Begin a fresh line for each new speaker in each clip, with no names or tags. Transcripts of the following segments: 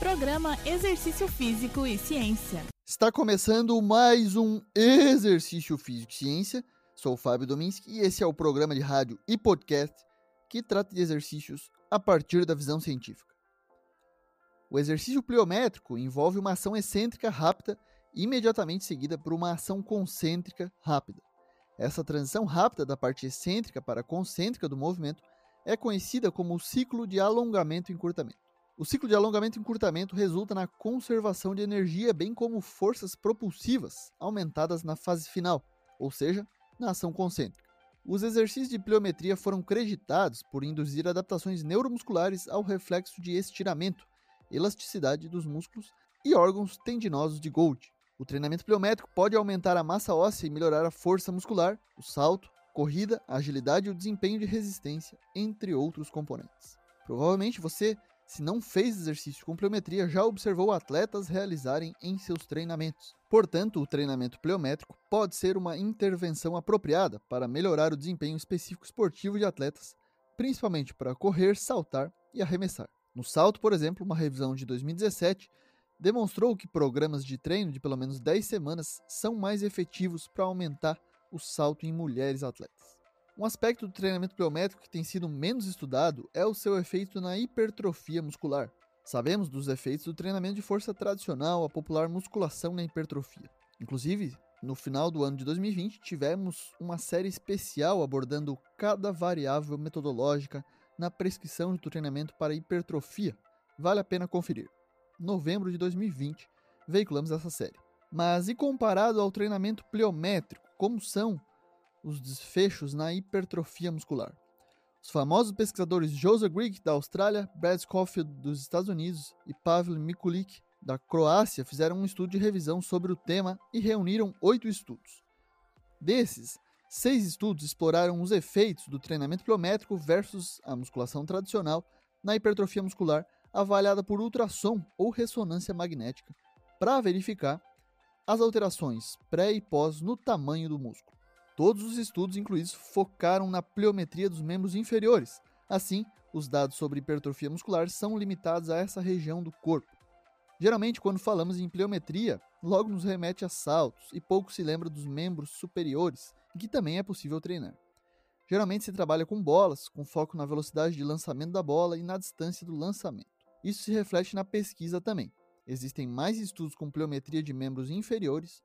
Programa Exercício Físico e Ciência.
Está começando mais um Exercício Físico e Ciência. Sou o Fábio Dominski e esse é o programa de rádio e podcast que trata de exercícios a partir da visão científica. O exercício pliométrico envolve uma ação excêntrica rápida imediatamente seguida por uma ação concêntrica rápida. Essa transição rápida da parte excêntrica para concêntrica do movimento é conhecida como o ciclo de alongamento e encurtamento. O ciclo de alongamento e encurtamento resulta na conservação de energia, bem como forças propulsivas aumentadas na fase final, ou seja, na ação concêntrica. Os exercícios de pliometria foram creditados por induzir adaptações neuromusculares ao reflexo de estiramento, elasticidade dos músculos e órgãos tendinosos de Gold. O treinamento pliométrico pode aumentar a massa óssea e melhorar a força muscular, o salto, corrida, agilidade e o desempenho de resistência, entre outros componentes. Provavelmente você, se não fez exercício com pliometria, já observou atletas realizarem em seus treinamentos. Portanto, o treinamento pliométrico pode ser uma intervenção apropriada para melhorar o desempenho específico esportivo de atletas, principalmente para correr, saltar e arremessar. No salto, por exemplo, uma revisão de 2017 demonstrou que programas de treino de pelo menos 10 semanas são mais efetivos para aumentar o salto em mulheres atletas. Um aspecto do treinamento pliométrico que tem sido menos estudado é o seu efeito na hipertrofia muscular. Sabemos dos efeitos do treinamento de força tradicional, a popular musculação na hipertrofia. Inclusive, no final do ano de 2020, tivemos uma série especial abordando cada variável metodológica na prescrição do treinamento para hipertrofia. Vale a pena conferir. Novembro de 2020, veiculamos essa série. Mas e comparado ao treinamento pliométrico, como são os desfechos na hipertrofia muscular? Os famosos pesquisadores Joseph Grigg, da Austrália, Brad Schofield, dos Estados Unidos e Pavel Mikulik, da Croácia, fizeram um estudo de revisão sobre o tema e reuniram oito estudos. Desses, seis estudos exploraram os efeitos do treinamento pliométrico versus a musculação tradicional na hipertrofia muscular avaliada por ultrassom ou ressonância magnética para verificar as alterações pré e pós no tamanho do músculo. Todos os estudos incluídos focaram na pliometria dos membros inferiores. Assim, os dados sobre hipertrofia muscular são limitados a essa região do corpo. Geralmente, quando falamos em pliometria, logo nos remete a saltos e pouco se lembra dos membros superiores, que também é possível treinar. Geralmente se trabalha com bolas, com foco na velocidade de lançamento da bola e na distância do lançamento. Isso se reflete na pesquisa também existem mais estudos com pliometria de membros inferiores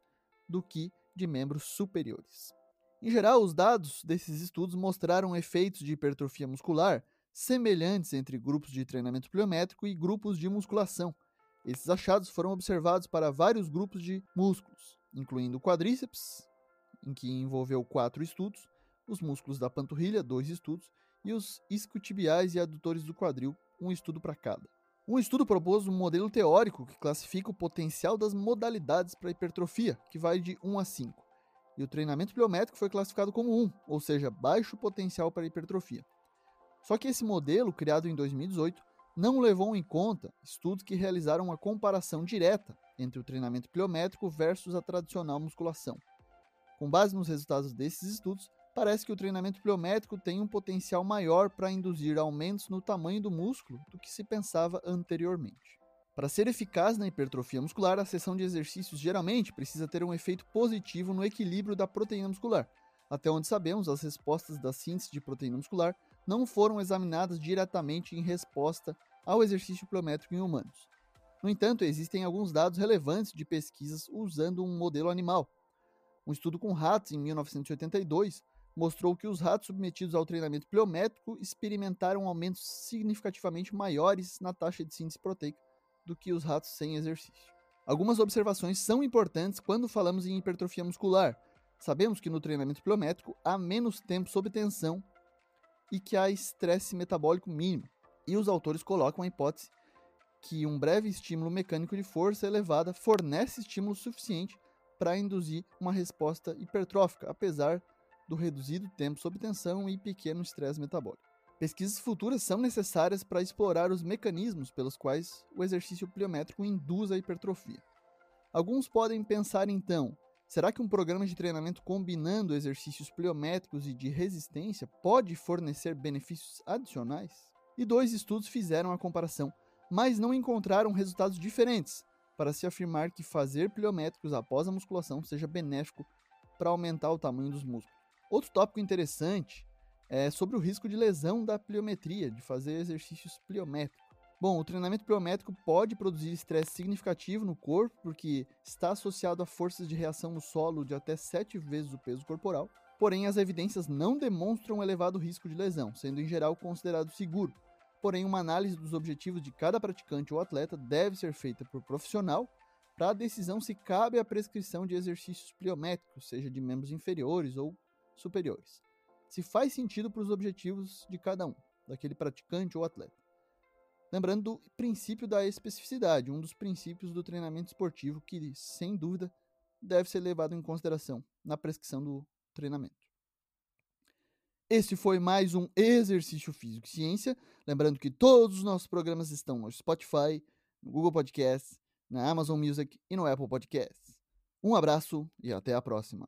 do que de membros superiores. Em geral, os dados desses estudos mostraram efeitos de hipertrofia muscular semelhantes entre grupos de treinamento pliométrico e grupos de musculação. Esses achados foram observados para vários grupos de músculos, incluindo o quadríceps, em que envolveu quatro estudos, os músculos da panturrilha, dois estudos, e os isquiotibiais e adutores do quadril, um estudo para cada. Um estudo propôs um modelo teórico que classifica o potencial das modalidades para hipertrofia, que vai de 1 a 5. E o treinamento pliométrico foi classificado como 1, ou seja, baixo potencial para hipertrofia. Só que esse modelo, criado em 2018, não levou em conta estudos que realizaram uma comparação direta entre o treinamento pliométrico versus a tradicional musculação. Com base nos resultados desses estudos, parece que o treinamento pliométrico tem um potencial maior para induzir aumentos no tamanho do músculo do que se pensava anteriormente. Para ser eficaz na hipertrofia muscular, a sessão de exercícios geralmente precisa ter um efeito positivo no equilíbrio da proteína muscular. Até onde sabemos, as respostas da síntese de proteína muscular não foram examinadas diretamente em resposta ao exercício pliométrico em humanos. No entanto, existem alguns dados relevantes de pesquisas usando um modelo animal. Um estudo com ratos em 1982 mostrou que os ratos submetidos ao treinamento pliométrico experimentaram aumentos significativamente maiores na taxa de síntese proteica do que os ratos sem exercício. Algumas observações são importantes quando falamos em hipertrofia muscular. Sabemos que no treinamento pliométrico há menos tempo sob tensão e que há estresse metabólico mínimo. E os autores colocam a hipótese que um breve estímulo mecânico de força elevada fornece estímulo suficiente para induzir uma resposta hipertrófica, apesar do reduzido tempo sob tensão e pequeno estresse metabólico. Pesquisas futuras são necessárias para explorar os mecanismos pelos quais o exercício pliométrico induz a hipertrofia. Alguns podem pensar então: será que um programa de treinamento combinando exercícios pliométricos e de resistência pode fornecer benefícios adicionais? E dois estudos fizeram a comparação mas não encontraram resultados diferentes para se afirmar que fazer pliométricos após a musculação seja benéfico para aumentar o tamanho dos músculos. Outro tópico interessante é sobre o risco de lesão da pliometria, de fazer exercícios pliométricos. Bom, o treinamento pliométrico pode produzir estresse significativo no corpo, porque está associado a forças de reação no solo de até 7 vezes o peso corporal. Porém, as evidências não demonstram um elevado risco de lesão, sendo em geral considerado seguro. Porém, uma análise dos objetivos de cada praticante ou atleta deve ser feita por profissional para a decisão se cabe a prescrição de exercícios pliométricos, seja de membros inferiores ou superiores. Se faz sentido para os objetivos de cada um, daquele praticante ou atleta. Lembrando do princípio da especificidade, um dos princípios do treinamento esportivo que, sem dúvida, deve ser levado em consideração na prescrição do treinamento. Esse foi mais um Exercício Físico e Ciência. Lembrando que todos os nossos programas estão no Spotify, no Google Podcasts, na Amazon Music e no Apple Podcasts. Um abraço e até a próxima.